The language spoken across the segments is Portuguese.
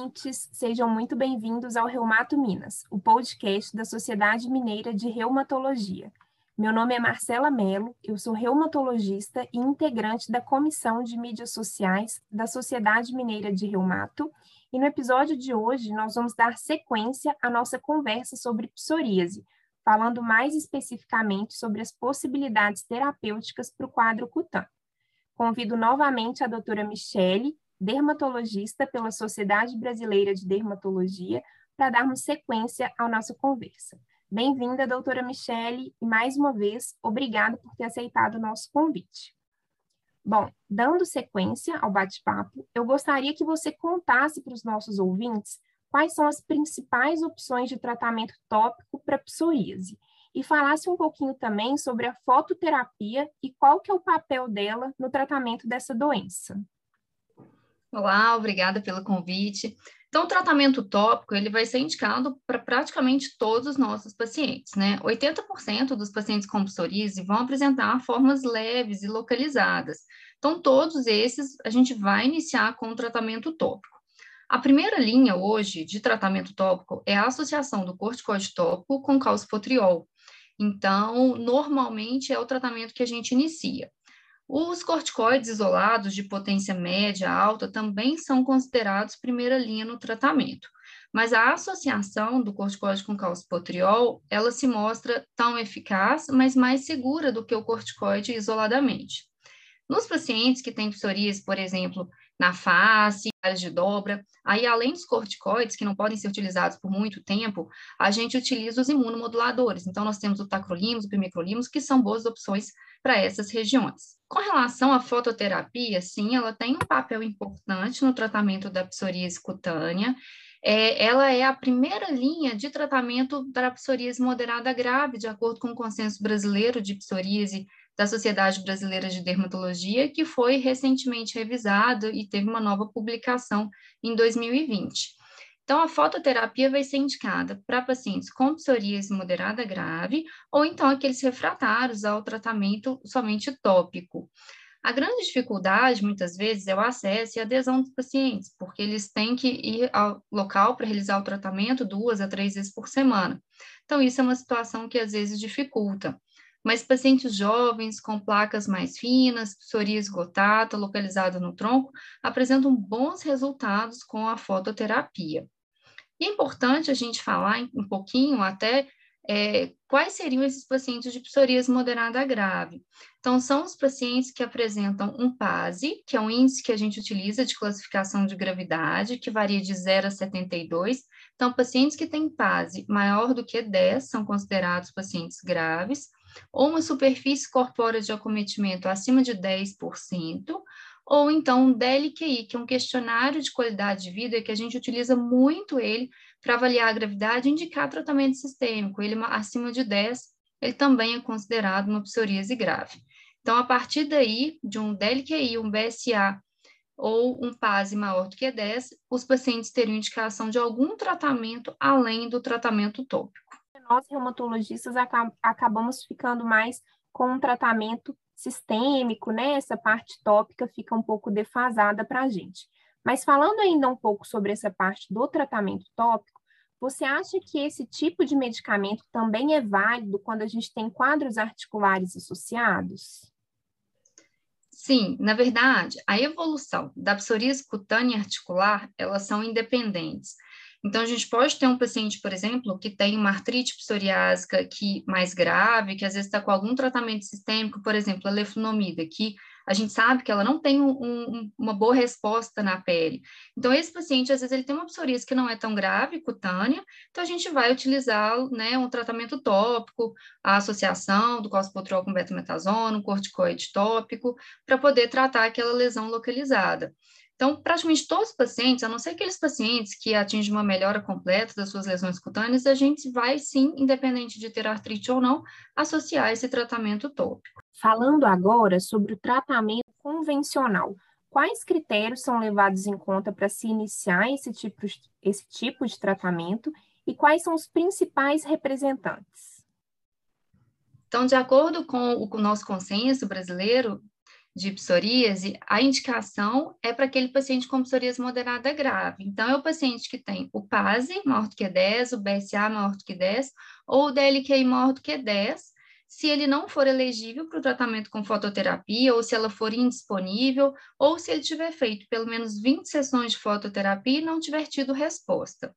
ouvintes, sejam muito bem-vindos ao Reumato Minas, o podcast da Sociedade Mineira de Reumatologia. Meu nome é Marcela Mello, eu sou reumatologista e integrante da Comissão de Mídias Sociais da Sociedade Mineira de Reumato, e no episódio de hoje nós vamos dar sequência à nossa conversa sobre psoríase, falando mais especificamente sobre as possibilidades terapêuticas para o quadro cutâneo. Convido novamente a doutora Michele, dermatologista pela Sociedade Brasileira de Dermatologia, para darmos sequência à nossa conversa. Bem-vinda, doutora Michele, e mais uma vez, obrigada por ter aceitado o nosso convite. Bom, dando sequência ao bate-papo, eu gostaria que você contasse para os nossos ouvintes quais são as principais opções de tratamento tópico para psoríase e falasse um pouquinho também sobre a fototerapia e qual que é o papel dela no tratamento dessa doença. Olá, obrigada pelo convite. Então, o tratamento tópico, ele vai ser indicado para praticamente todos os nossos pacientes, né? 80% dos pacientes com psoríase vão apresentar formas leves e localizadas. Então, todos esses a gente vai iniciar com o tratamento tópico. A primeira linha hoje de tratamento tópico é a associação do corticoide tópico com calcipotriol. Então, normalmente é o tratamento que a gente inicia. Os corticoides isolados de potência média alta também são considerados primeira linha no tratamento, mas a associação do corticoide com calcipotriol, ela se mostra tão eficaz, mas mais segura do que o corticoide isoladamente. Nos pacientes que têm psoríase, por exemplo, na face, áreas de dobra, aí além dos corticoides, que não podem ser utilizados por muito tempo, a gente utiliza os imunomoduladores. Então, nós temos o tacrolimus, o pimecrolimus, que são boas opções para essas regiões. Com relação à fototerapia, sim, ela tem um papel importante no tratamento da psoríase cutânea. É, ela é a primeira linha de tratamento da psoríase moderada grave, de acordo com o consenso brasileiro de psoríase da Sociedade Brasileira de Dermatologia, que foi recentemente revisado e teve uma nova publicação em 2020. Então, a fototerapia vai ser indicada para pacientes com psoríase moderada grave ou então aqueles refratários ao tratamento somente tópico. A grande dificuldade, muitas vezes, é o acesso e adesão dos pacientes, porque eles têm que ir ao local para realizar o tratamento duas a três vezes por semana. Então, isso é uma situação que às vezes dificulta. Mas pacientes jovens com placas mais finas, psoríase gotata localizada no tronco, apresentam bons resultados com a fototerapia. E é importante a gente falar um pouquinho até é, quais seriam esses pacientes de psoríase moderada grave. Então, são os pacientes que apresentam um PASE, que é um índice que a gente utiliza de classificação de gravidade, que varia de 0 a 72. Então, pacientes que têm PASE maior do que 10 são considerados pacientes graves, ou uma superfície corpórea de acometimento acima de 10%, ou então um DLQI, que é um questionário de qualidade de vida que a gente utiliza muito ele para avaliar a gravidade e indicar tratamento sistêmico. Ele acima de 10, ele também é considerado uma psoríase grave. Então, a partir daí, de um DLQI, um BSA ou um PASE maior do que 10, os pacientes teriam indicação de algum tratamento além do tratamento tópico. Nós, reumatologistas, acabamos ficando mais com um tratamento sistêmico, né? Essa parte tópica fica um pouco defasada para a gente. Mas falando ainda um pouco sobre essa parte do tratamento tópico, você acha que esse tipo de medicamento também é válido quando a gente tem quadros articulares associados? Sim, na verdade, a evolução da psoríase cutânea articular, elas são independentes. Então, a gente pode ter um paciente, por exemplo, que tem uma artrite psoriásica que, mais grave, que às vezes está com algum tratamento sistêmico, por exemplo, a leflunomida, que a gente sabe que ela não tem um, um, uma boa resposta na pele. Então, esse paciente, às vezes, ele tem uma psoríase que não é tão grave, cutânea, então a gente vai utilizar né, um tratamento tópico, a associação do cospotrol com betametasona, um corticoide tópico, para poder tratar aquela lesão localizada. Então, praticamente todos os pacientes, a não ser aqueles pacientes que atingem uma melhora completa das suas lesões cutâneas, a gente vai sim, independente de ter artrite ou não, associar esse tratamento tópico. Falando agora sobre o tratamento convencional, quais critérios são levados em conta para se iniciar esse tipo, esse tipo de tratamento e quais são os principais representantes? Então, de acordo com o nosso consenso brasileiro, de psoríase, a indicação é para aquele paciente com psoríase moderada grave. Então, é o paciente que tem o PASE maior do que 10, o BSA maior do que 10, ou o DLQI maior do que 10, se ele não for elegível para o tratamento com fototerapia, ou se ela for indisponível, ou se ele tiver feito pelo menos 20 sessões de fototerapia e não tiver tido resposta.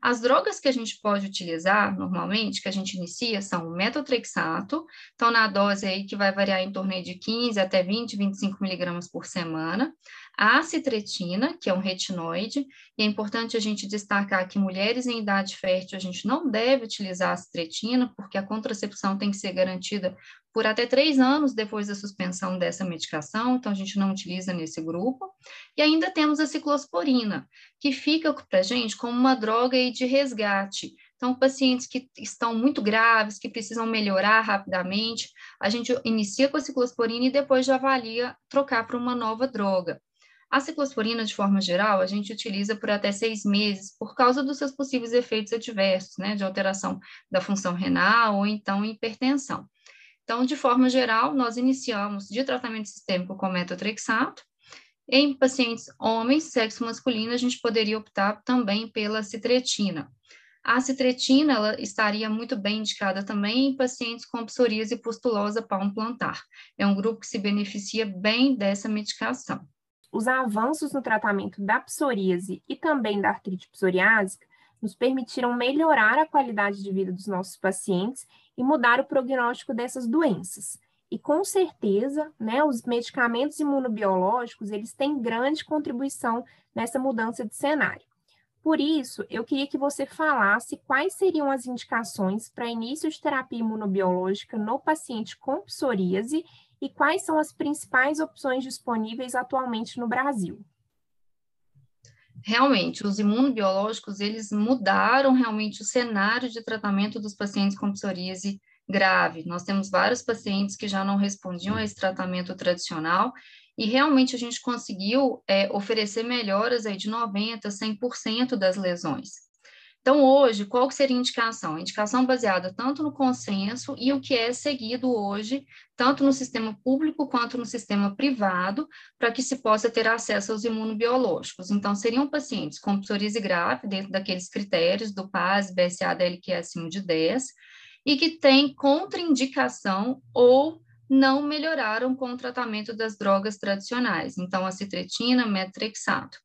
As drogas que a gente pode utilizar normalmente, que a gente inicia, são o metotrexato, então na dose aí que vai variar em torno de 15 até 20, 25 miligramas por semana, a citretina, que é um retinoide, e é importante a gente destacar que mulheres em idade fértil a gente não deve utilizar a citretina, porque a contracepção tem que ser garantida por até três anos depois da suspensão dessa medicação, então a gente não utiliza nesse grupo. E ainda temos a ciclosporina, que fica para a gente como uma droga de resgate. Então, pacientes que estão muito graves, que precisam melhorar rapidamente, a gente inicia com a ciclosporina e depois já avalia trocar para uma nova droga. A ciclosporina, de forma geral, a gente utiliza por até seis meses, por causa dos seus possíveis efeitos adversos, né, de alteração da função renal ou então hipertensão. Então, de forma geral, nós iniciamos de tratamento sistêmico com metotrexato. Em pacientes homens, sexo masculino, a gente poderia optar também pela citretina. A citretina ela estaria muito bem indicada também em pacientes com psoríase pustulosa palmo-plantar. É um grupo que se beneficia bem dessa medicação. Os avanços no tratamento da psoríase e também da artrite psoriásica nos permitiram melhorar a qualidade de vida dos nossos pacientes e mudar o prognóstico dessas doenças. E com certeza, né, os medicamentos imunobiológicos, eles têm grande contribuição nessa mudança de cenário. Por isso, eu queria que você falasse quais seriam as indicações para início de terapia imunobiológica no paciente com psoríase e quais são as principais opções disponíveis atualmente no Brasil realmente, os imunobiológicos, eles mudaram realmente o cenário de tratamento dos pacientes com psoríase grave. Nós temos vários pacientes que já não respondiam a esse tratamento tradicional e realmente a gente conseguiu é, oferecer melhoras aí de 90%, 100% das lesões. Então, hoje, qual seria a indicação? A indicação baseada tanto no consenso e o que é seguido hoje, tanto no sistema público quanto no sistema privado, para que se possa ter acesso aos imunobiológicos. Então, seriam pacientes com psoríase grave, dentro daqueles critérios do PAS, BSA, DLQ acima de 10, e que têm contraindicação ou não melhoraram com o tratamento das drogas tradicionais. Então, a citretina, metrexato.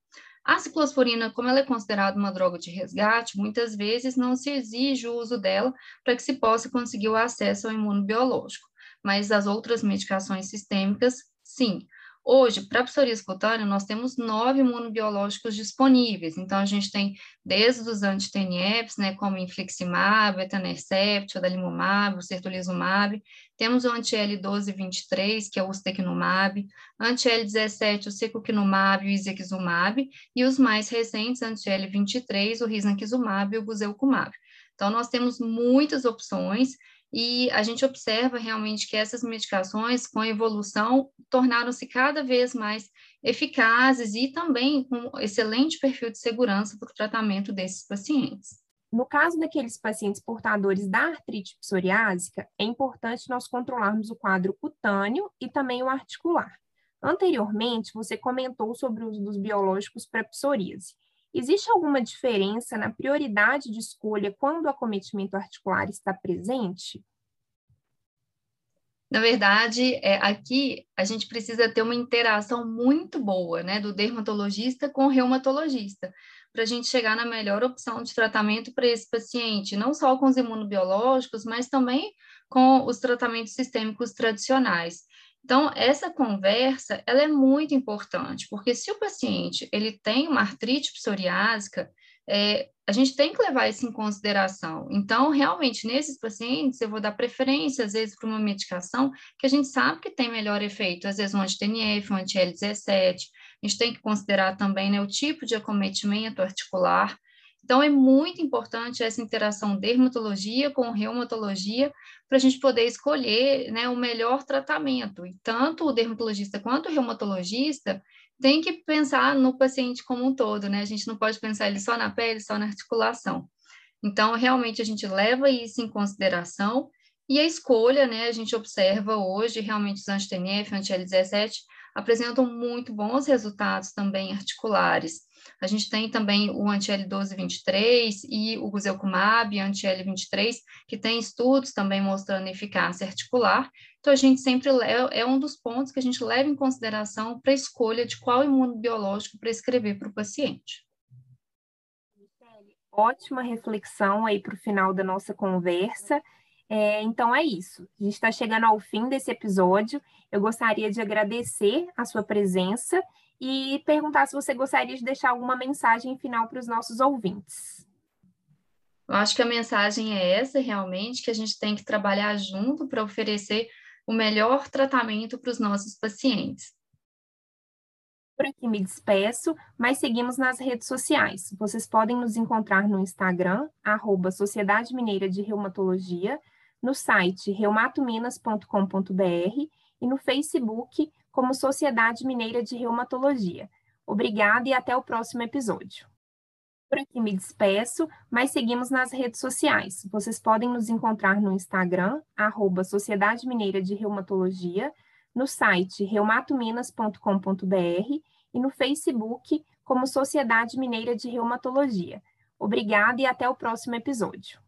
A ciclosporina, como ela é considerada uma droga de resgate, muitas vezes não se exige o uso dela para que se possa conseguir o acesso ao imunobiológico, mas as outras medicações sistêmicas, sim. Hoje, para psoríase cutânea, nós temos nove imunobiológicos disponíveis. Então, a gente tem desde os anti-TNFs, né, como infliximab, etanercept, adalimumab, o certolizumab. Temos o anti-L1223, que é o ustekinumab, anti-L17, o secukinumab e o isequizumab, e os mais recentes, anti-L23, o risankizumab e o guselkumab. Então, nós temos muitas opções e a gente observa realmente que essas medicações, com a evolução, tornaram-se cada vez mais eficazes e também com excelente perfil de segurança para o tratamento desses pacientes. No caso daqueles pacientes portadores da artrite psoriásica, é importante nós controlarmos o quadro cutâneo e também o articular. Anteriormente, você comentou sobre o uso dos biológicos para psoríase. Existe alguma diferença na prioridade de escolha quando o acometimento articular está presente? Na verdade, é, aqui a gente precisa ter uma interação muito boa, né, do dermatologista com o reumatologista, para a gente chegar na melhor opção de tratamento para esse paciente, não só com os imunobiológicos, mas também com os tratamentos sistêmicos tradicionais. Então, essa conversa, ela é muito importante, porque se o paciente ele tem uma artrite psoriásica, é, a gente tem que levar isso em consideração. Então, realmente, nesses pacientes, eu vou dar preferência, às vezes, para uma medicação que a gente sabe que tem melhor efeito, às vezes um anti-TNF, um anti-L17. A gente tem que considerar também né, o tipo de acometimento articular, então, é muito importante essa interação dermatologia com reumatologia para a gente poder escolher né, o melhor tratamento. E tanto o dermatologista quanto o reumatologista tem que pensar no paciente como um todo, né? A gente não pode pensar ele só na pele, só na articulação. Então, realmente, a gente leva isso em consideração E a escolha, né, a gente observa hoje, realmente os anti-TNF, anti-L17, apresentam muito bons resultados também articulares. A gente tem também o anti-L1223 e o guselkumab, anti-L23, que tem estudos também mostrando eficácia articular. Então, a gente sempre é um dos pontos que a gente leva em consideração para a escolha de qual imunobiológico prescrever para o paciente. Ótima reflexão aí para o final da nossa conversa. É, então é isso. A gente está chegando ao fim desse episódio. Eu gostaria de agradecer a sua presença e perguntar se você gostaria de deixar alguma mensagem final para os nossos ouvintes. Eu acho que a mensagem é essa, realmente, que a gente tem que trabalhar junto para oferecer o melhor tratamento para os nossos pacientes. Por aqui me despeço, mas seguimos nas redes sociais. Vocês podem nos encontrar no Instagram, arroba Sociedade Mineira de Reumatologia, no site reumatominas.com.br e no Facebook como Sociedade Mineira de Reumatologia. Obrigada e até o próximo episódio. Por aqui me despeço, mas seguimos nas redes sociais. Vocês podem nos encontrar no Instagram, arroba Sociedade Mineira de Reumatologia, no site reumatominas.com.br e no Facebook como Sociedade Mineira de Reumatologia. Obrigada e até o próximo episódio.